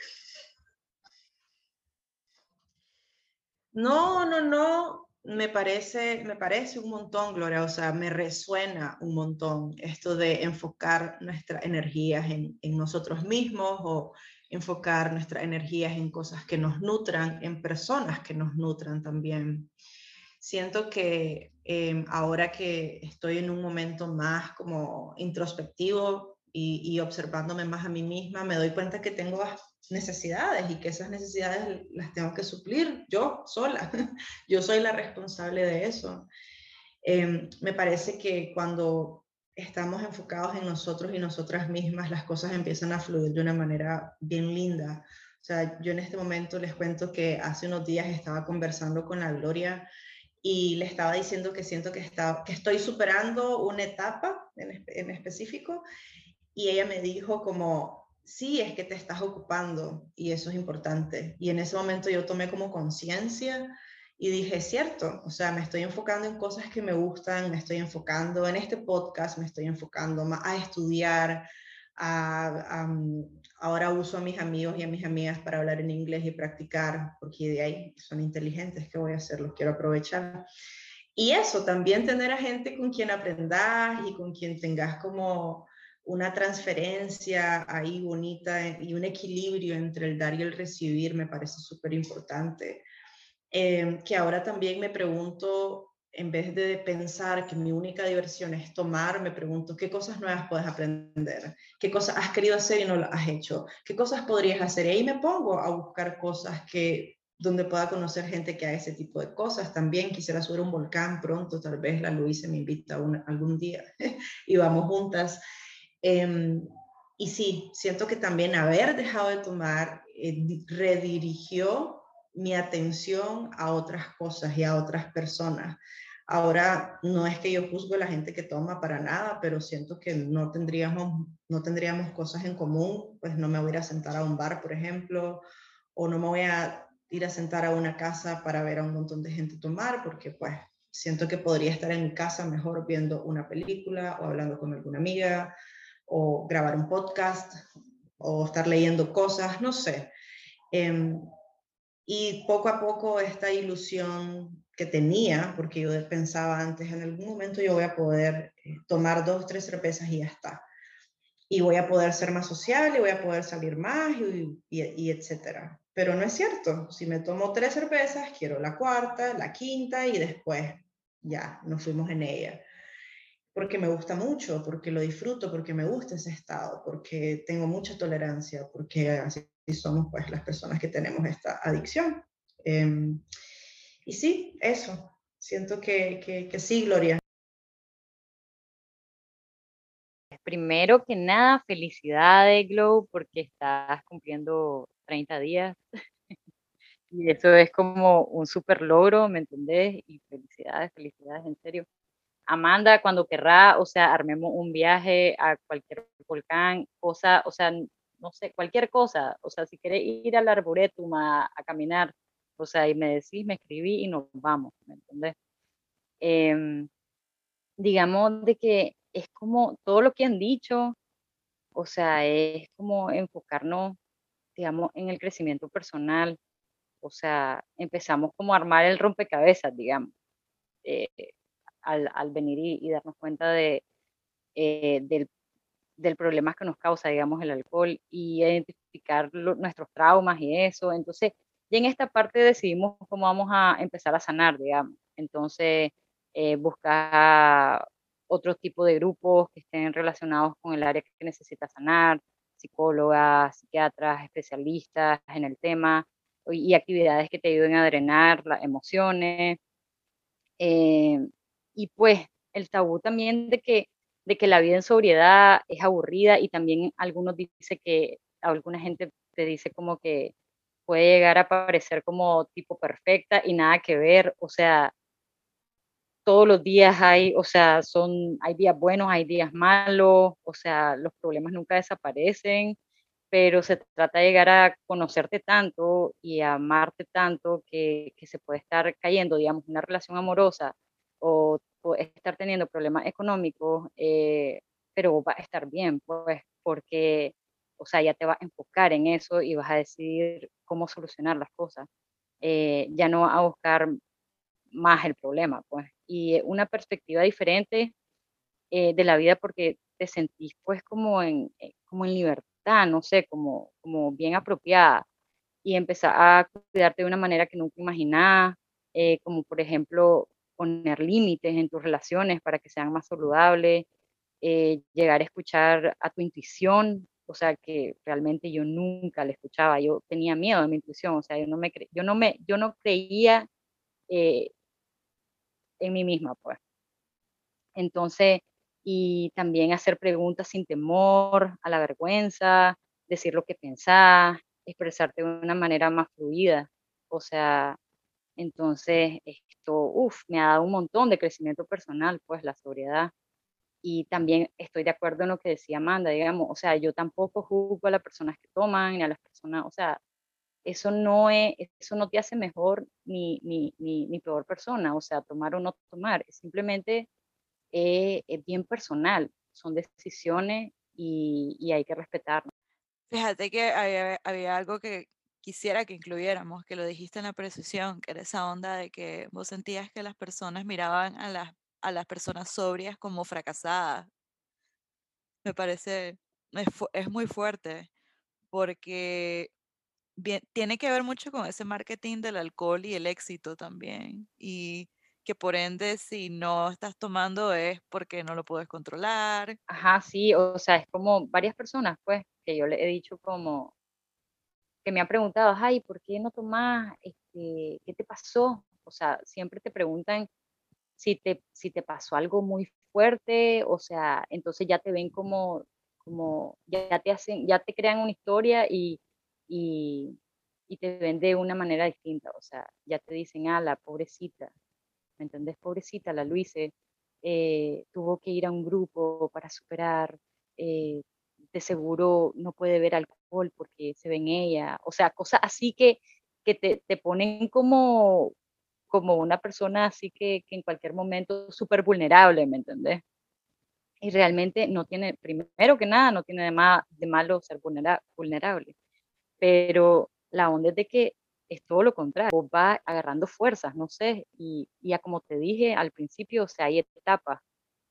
No, no, no me parece, me parece un montón, Gloria, o sea, me resuena un montón esto de enfocar nuestras energías en, nosotros mismos o enfocar nuestras energías en cosas que nos nutran, en personas que nos nutran también. Siento que em, ahora que estoy en un momento más como introspectivo y, y observándome más a mí misma, me doy cuenta que tengo necesidades y que esas necesidades las tengo que suplir yo sola. Yo soy la responsable de eso. Em, me parece que cuando estamos enfocados en nosotros y nosotras mismas, las cosas empiezan a fluir de una manera bien linda. O sea, yo en este momento les cuento que hace unos días estaba conversando con la Gloria y le estaba diciendo que siento que, está, que estoy superando una etapa en, en específico y ella me dijo como, sí, es que te estás ocupando y eso es importante. Y en ese momento yo tomé como conciencia y dije, cierto, o sea, me estoy enfocando en cosas que me gustan, me estoy enfocando en este podcast, me estoy enfocando a estudiar, a, ahora uso a mis amigos y a mis amigas para hablar en inglés y practicar, porque de ahí son inteligentes, ¿qué voy a hacer? Los quiero aprovechar. Y eso, también tener a gente con quien aprendas y con quien tengas como una transferencia ahí bonita y un equilibrio entre el dar y el recibir me parece súper importante. Em, que ahora también me pregunto, en vez de pensar que mi única diversión es tomar, me pregunto qué cosas nuevas puedes aprender, qué cosas has querido hacer y no lo has hecho, qué cosas podrías hacer. Y ahí me pongo a buscar cosas que donde pueda conocer gente que haga ese tipo de cosas. También quisiera subir un volcán pronto, tal vez la Luisa me invita algún día y vamos juntas. Em, y sí, siento que también haber dejado de tomar eh, redirigió mi atención a otras cosas y a otras personas. Ahora, no es que yo juzgo a la gente que toma para nada, pero siento que no tendríamos, no tendríamos cosas en común, pues no me voy a a sentar a un bar, por ejemplo, o no me voy a ir a sentar a una casa para ver a un montón de gente tomar, porque pues siento que podría estar en casa mejor viendo una película o hablando con alguna amiga o grabar un podcast o estar leyendo cosas, no sé. Em, y poco a poco esta ilusión que tenía, porque yo pensaba antes, en algún momento yo voy a poder eh, tomar dos, tres cervezas y ya está. Y voy a poder ser más social y voy a poder salir más y, y, etcétera. Pero no es cierto. Si me tomo tres cervezas, quiero la cuarta, la quinta y después ya nos fuimos en ella. Porque me gusta mucho, porque lo disfruto, porque me gusta ese estado, porque tengo mucha tolerancia, porque así somos pues las personas que tenemos esta adicción. Em, y sí, eso, siento que, que, sí, Gloria. Primero que nada, felicidades, Glow, porque estás cumpliendo 30 días. y eso es como un súper logro, ¿me entendés? Y felicidades, felicidades, en serio. Amanda, cuando querrá, o sea, armemos un viaje a cualquier volcán, cosa, o sea, no sé, cualquier cosa, o sea, si querés ir al arboretum a, caminar, o sea, y me decís, me escribí y nos vamos, ¿me entendés? Em, digamos de que es como todo lo que han dicho, o sea, es como enfocarnos, digamos, en el crecimiento personal, o sea, empezamos como a armar el rompecabezas, digamos, eh, al, venir y, darnos cuenta de, eh, del del problema que nos causa, digamos, el alcohol y identificar nuestros traumas y eso. Entonces, y en esta parte decidimos cómo vamos a empezar a sanar, digamos. Entonces, eh, buscar otro tipo de grupos que estén relacionados con el área que necesita sanar, psicólogas, psiquiatras, especialistas en el tema y actividades que te ayuden a drenar las emociones. Eh, y pues el tabú también de que de que la vida en sobriedad es aburrida y también algunos dicen que, alguna gente te dice como que puede llegar a parecer como tipo perfecta y nada que ver, o sea, todos los días hay, o sea, son, hay días buenos, hay días malos, o sea, los problemas nunca desaparecen, pero se trata de llegar a conocerte tanto y a amarte tanto que, que se puede estar cayendo, digamos, una relación amorosa estar teniendo problemas económicos, eh, pero va a estar bien, pues, porque, o sea, ya te vas a enfocar en eso y vas a decidir cómo solucionar las cosas. Eh, ya no a buscar más el problema, pues. Y una perspectiva diferente eh, de la vida porque te sentís, pues, como en, como en libertad, no sé, como, como bien apropiada y empezar a cuidarte de una manera que nunca imaginabas, como por ejemplo poner límites en tus relaciones para que sean más saludables, eh, llegar a escuchar a tu intuición, o sea, que realmente yo nunca la escuchaba, yo tenía miedo de mi intuición, o sea, yo no me, yo no me, yo no creía eh, en mí misma, pues. Entonces, y también hacer preguntas sin temor a la vergüenza, decir lo que pensás, expresarte de una manera más fluida. O sea, entonces esto, uff, me ha dado un montón de crecimiento personal, pues la sobriedad. Y también estoy de acuerdo en lo que decía Amanda, digamos, o sea, yo tampoco juzgo a las personas que toman, ni a las personas, o sea, eso no, es, eso no te hace mejor ni, ni, ni, peor persona, o sea, tomar o no tomar, simplemente eh, es bien personal, son decisiones y, y hay que respetarlas. Fíjate que había, había, algo que quisiera que incluyéramos, que lo dijiste en la precisión, que era esa onda de que vos sentías que las personas miraban a las, a las personas sobrias como fracasadas. Me parece, es, es muy fuerte, porque tiene que ver mucho con ese marketing del alcohol y el éxito también. Y que por ende, si no estás tomando es porque no lo puedes controlar. Ajá, sí, o sea, es como varias personas, pues, que yo le he dicho como, que me han preguntado, ay, ¿por qué no tomas? Este, ¿Qué te pasó? O sea, siempre te preguntan si te, si te pasó algo muy fuerte, o sea, entonces ya te ven como, como, ya te hacen, ya te crean una historia y y, te ven de una manera distinta. O sea, ya te dicen, ah, la pobrecita, ¿me entendés? Pobrecita, la Luise, eh, tuvo que ir a un grupo para superar, eh, de seguro no puede ver alcohol porque se ve en ella. O sea, cosas así que, que te, te ponen como, como una persona así que, que en cualquier momento súper vulnerable, ¿me entendés? Y realmente no tiene, primero que nada, no tiene de, de malo ser vulnerable pero la onda es de que es todo lo contrario, vos vas agarrando fuerzas, no sé, y, ya como te dije al principio, o sea, hay etapas,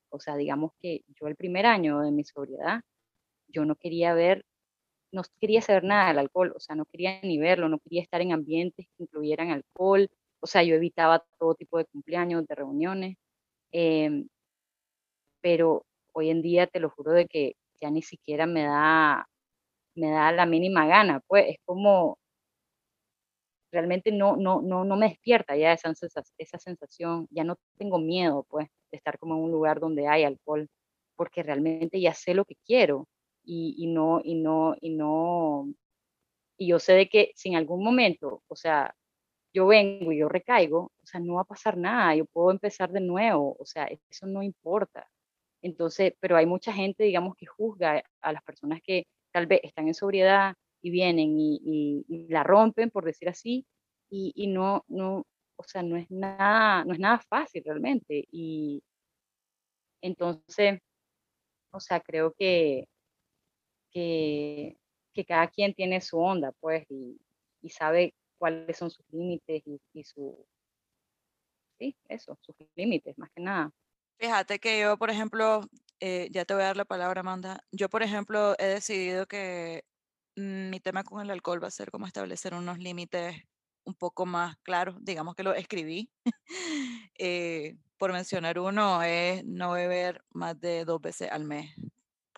o sea, digamos que yo el primer año de mi sobriedad, yo no quería ver, no quería saber nada del alcohol, o sea, no quería ni verlo, no quería estar en ambientes que incluyeran alcohol, o sea, yo evitaba todo tipo de cumpleaños, de reuniones, em, pero hoy en día te lo juro de que ya ni siquiera me da me da la mínima gana, pues es como realmente no, no, no, no me despierta ya esa, esa sensación, ya no tengo miedo pues de estar como en un lugar donde hay alcohol, porque realmente ya sé lo que quiero y, y no, y no, y no, y yo sé de que si en algún momento, o sea, yo vengo y yo recaigo, o sea, no va a pasar nada, yo puedo empezar de nuevo, o sea, eso no importa. Entonces, pero hay mucha gente, digamos, que juzga a las personas que tal vez están en sobriedad y vienen y, la rompen, por decir así, y, no, no, o sea, no es nada, no es nada fácil realmente. Y entonces, o sea, creo que, que, cada quien tiene su onda, pues, y, sabe cuáles son sus límites y, su, sí, eso, sus límites, más que nada. Fíjate que yo, por ejemplo, eh, ya te voy a dar la palabra, Amanda. Yo, por ejemplo, he decidido que mi tema con el alcohol va a ser como establecer unos límites un poco más claros. Digamos que lo escribí. Eh, por mencionar uno, es no beber más de dos veces al mes,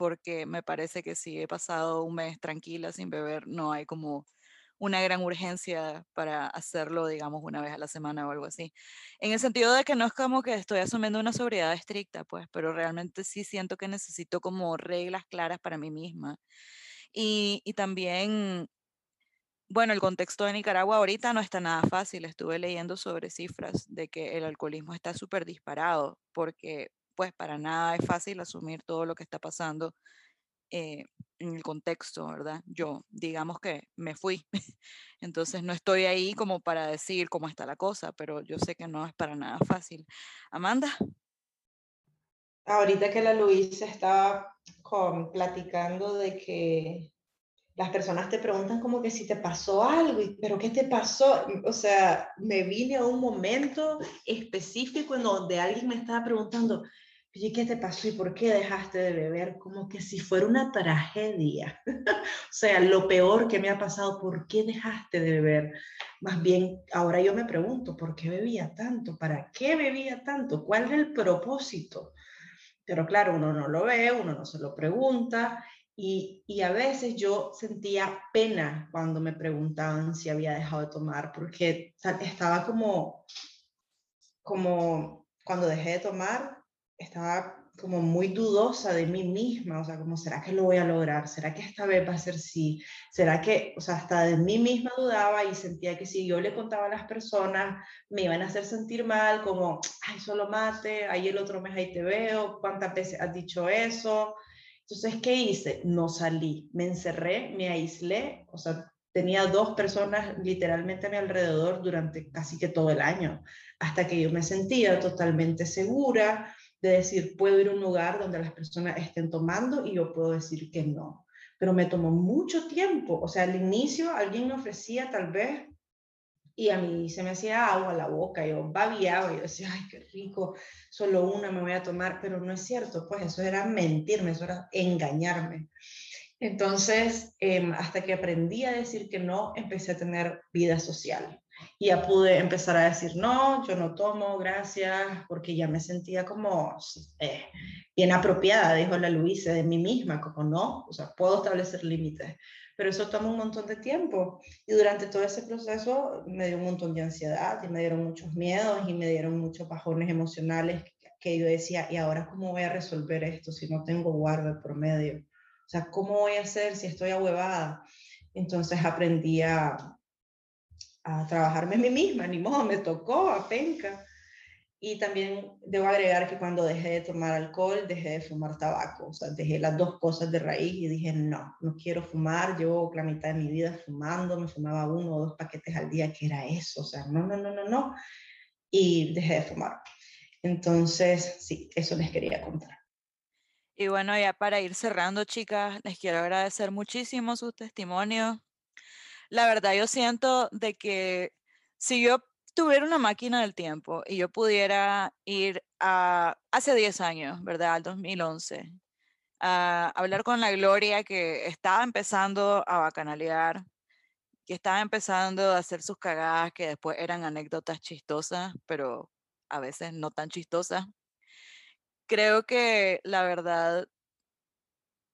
porque me parece que si he pasado un mes tranquila sin beber, no hay como una gran urgencia para hacerlo, digamos, una vez a la semana o algo así. En el sentido de que no es como que estoy asumiendo una sobriedad estricta, pues, pero realmente sí siento que necesito como reglas claras para mí misma. Y, y también, bueno, el contexto de Nicaragua ahorita no está nada fácil. Estuve leyendo sobre cifras de que el alcoholismo está súper disparado, porque pues para nada es fácil asumir todo lo que está pasando eh, en el contexto, ¿verdad? Yo, digamos que me fui, entonces no estoy ahí como para decir cómo está la cosa, pero yo sé que no es para nada fácil. Amanda. Ahorita que la Luisa estaba con, platicando de que las personas te preguntan como que si te pasó algo, pero ¿qué te pasó? O sea, me vine a un momento específico en donde alguien me estaba preguntando, ¿Y ¿qué te pasó y por qué dejaste de beber? Como que si fuera una tragedia. o sea, lo peor que me ha pasado, ¿por qué dejaste de beber? Más bien, ahora yo me pregunto, ¿por qué bebía tanto? ¿Para qué bebía tanto? ¿Cuál es el propósito? Pero claro, uno no lo ve, uno no se lo pregunta y, y, a veces yo sentía pena cuando me preguntaban si había dejado de tomar, porque estaba como, como cuando dejé de tomar, estaba como muy dudosa de mí misma, o sea, como, ¿será que lo voy a lograr? ¿Será que esta vez va a ser sí? ¿Será que, o sea, hasta de mí misma dudaba y sentía que si yo le contaba a las personas, me iban a hacer sentir mal, como, ay, solo mate, ahí el otro mes ahí te veo, ¿cuántas veces has dicho eso? Entonces, ¿qué hice? No salí, me encerré, me aislé, o sea, tenía dos personas literalmente a mi alrededor durante casi que todo el año, hasta que yo me sentía totalmente segura de decir, puedo ir a un lugar donde las personas estén tomando y yo puedo decir que no. Pero me tomó mucho tiempo, o sea, al inicio alguien me ofrecía tal vez y a mí se me hacía agua la boca, yo babiaba yo decía, ay, qué rico, solo una me voy a tomar, pero no es cierto, pues eso era mentirme, eso era engañarme. Entonces, em, hasta que aprendí a decir que no, empecé a tener vida social. Y ya pude empezar a decir, no, yo no tomo, gracias, porque ya me sentía como eh, bien apropiada, dijo la Luisa, de mí misma, como no, o sea, puedo establecer límites. Pero eso toma un montón de tiempo. Y durante todo ese proceso me dio un montón de ansiedad y me dieron muchos miedos y me dieron muchos bajones emocionales que yo decía, ¿y ahora cómo voy a resolver esto si no tengo guarda por medio? O sea, ¿cómo voy a hacer si estoy ahuevada? Entonces aprendí a, a trabajarme a mí misma, ni modo, me tocó a penca. Y también debo agregar que cuando dejé de tomar alcohol, dejé de fumar tabaco. O sea, dejé las dos cosas de raíz y dije, no, no quiero fumar. Llevo la mitad de mi vida fumando, me fumaba uno o dos paquetes al día, que era eso. O sea, no, no, no, no, no. Y dejé de fumar. Entonces, sí, eso les quería contar. Y bueno, ya para ir cerrando, chicas, les quiero agradecer muchísimo sus testimonios. La verdad, yo siento de que si yo tuviera una máquina del tiempo y yo pudiera ir a hace 10 años, ¿verdad? Al 2011, a hablar con la Gloria que estaba empezando a bacanalear, que estaba empezando a hacer sus cagadas que después eran anécdotas chistosas, pero a veces no tan chistosas creo que la verdad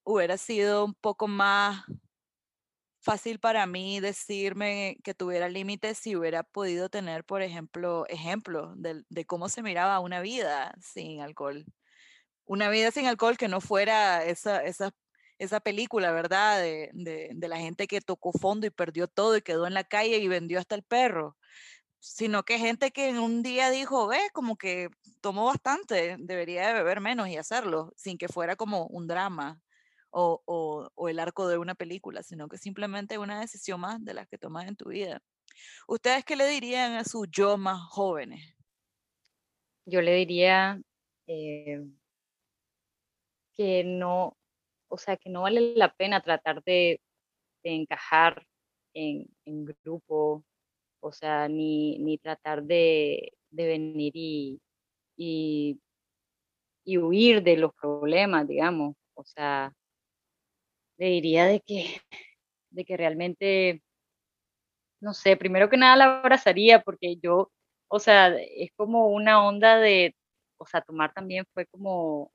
hubiera sido un poco más fácil para mí decirme que tuviera límites si hubiera podido tener, por ejemplo, ejemplos de, cómo se miraba una vida sin alcohol. Una vida sin alcohol que no fuera esa, esa, esa película, ¿verdad? De, de, de la gente que tocó fondo y perdió todo y quedó en la calle y vendió hasta el perro sino que gente que en un día dijo, ve, como que tomó bastante, debería de beber menos y hacerlo, sin que fuera como un drama o, el arco de una película, sino que simplemente una decisión más de las que tomas en tu vida. ¿Ustedes qué le dirían a sus yo más jóvenes? Yo le diría eh, que no, o sea, que no vale la pena tratar de, encajar en, grupo o sea, ni, ni tratar de, venir y, y, huir de los problemas, digamos. O sea, le diría de que, de que realmente, no sé, primero que nada la abrazaría porque yo, o sea, es como una onda de, o sea, tomar también fue como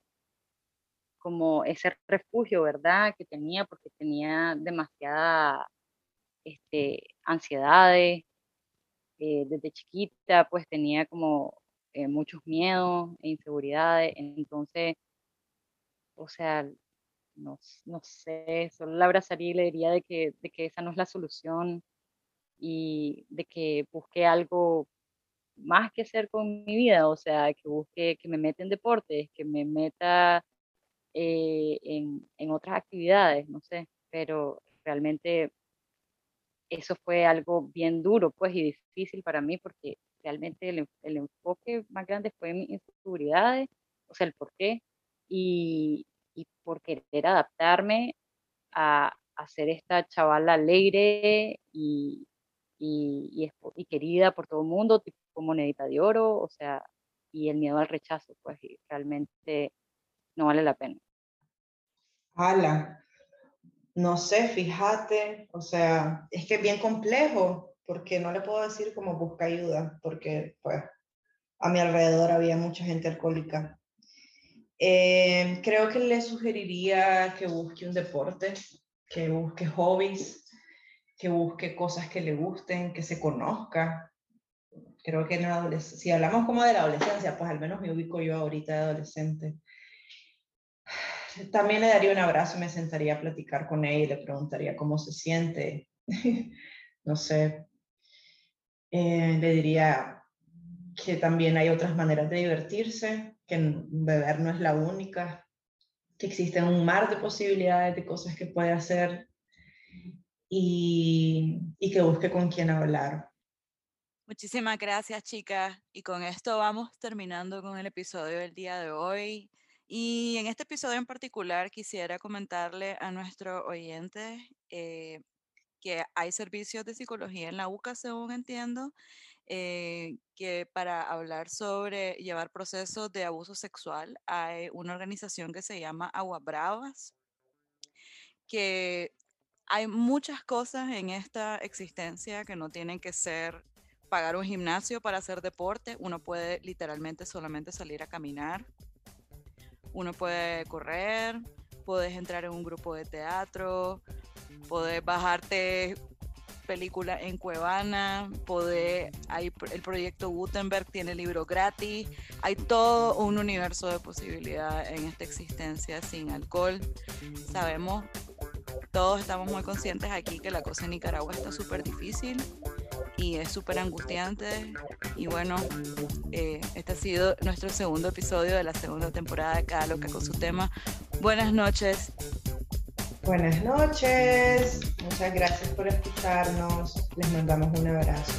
como ese refugio, ¿verdad? Que tenía, porque tenía demasiada este, ansiedades, eh, desde chiquita pues tenía como eh, muchos miedos e inseguridades, entonces, o sea, no, no, sé, solo la abrazaría y le diría de que, de que esa no es la solución y de que busque algo más que hacer con mi vida, o sea, que busque que me meta en deportes, que me meta eh, en, en otras actividades, no sé, pero realmente eso fue algo bien duro, pues, y difícil para mí, porque realmente el, enfoque más grande fue en mis inseguridades, o sea, el por qué, y, y por querer adaptarme a, a, ser esta chavala alegre y, y, y, querida por todo el mundo, tipo monedita de oro, o sea, y el miedo al rechazo, pues, realmente no vale la pena. Hala, no sé, fíjate, o sea, es que es bien complejo, porque no le puedo decir como busca ayuda, porque pues a mi alrededor había mucha gente alcohólica. Eh, creo que le sugeriría que busque un deporte, que busque hobbies, que busque cosas que le gusten, que se conozca. Creo que en si hablamos como de la adolescencia, pues al menos me ubico yo ahorita de adolescente también le daría un abrazo, me sentaría a platicar con él y le preguntaría cómo se siente. no sé, eh, le diría que también hay otras maneras de divertirse, que beber no es la única, que existe un mar de posibilidades de cosas que puede hacer y, y que busque con quién hablar. Muchísimas gracias, chicas. Y con esto vamos terminando con el episodio del día de hoy. Y en este episodio en particular quisiera comentarle a nuestros oyentes eh, que hay servicios de psicología en la UCA, según entiendo, eh, que para hablar sobre llevar procesos de abuso sexual hay una organización que se llama Agua Bravas, que hay muchas cosas en esta existencia que no tienen que ser pagar un gimnasio para hacer deporte, uno puede literalmente solamente salir a caminar, uno puede correr, puedes entrar en un grupo de teatro, puedes bajarte película en Cuevana, poder, hay el proyecto Gutenberg tiene libro gratis, hay todo un universo de posibilidades en esta existencia sin alcohol. Sabemos, todos estamos muy conscientes aquí que la cosa en Nicaragua está súper difícil y es súper angustiante. Y bueno, eh, este ha sido nuestro segundo episodio de la segunda temporada de Cada Loca con su tema. Buenas noches. Buenas noches, muchas gracias por escucharnos, les mandamos un abrazo.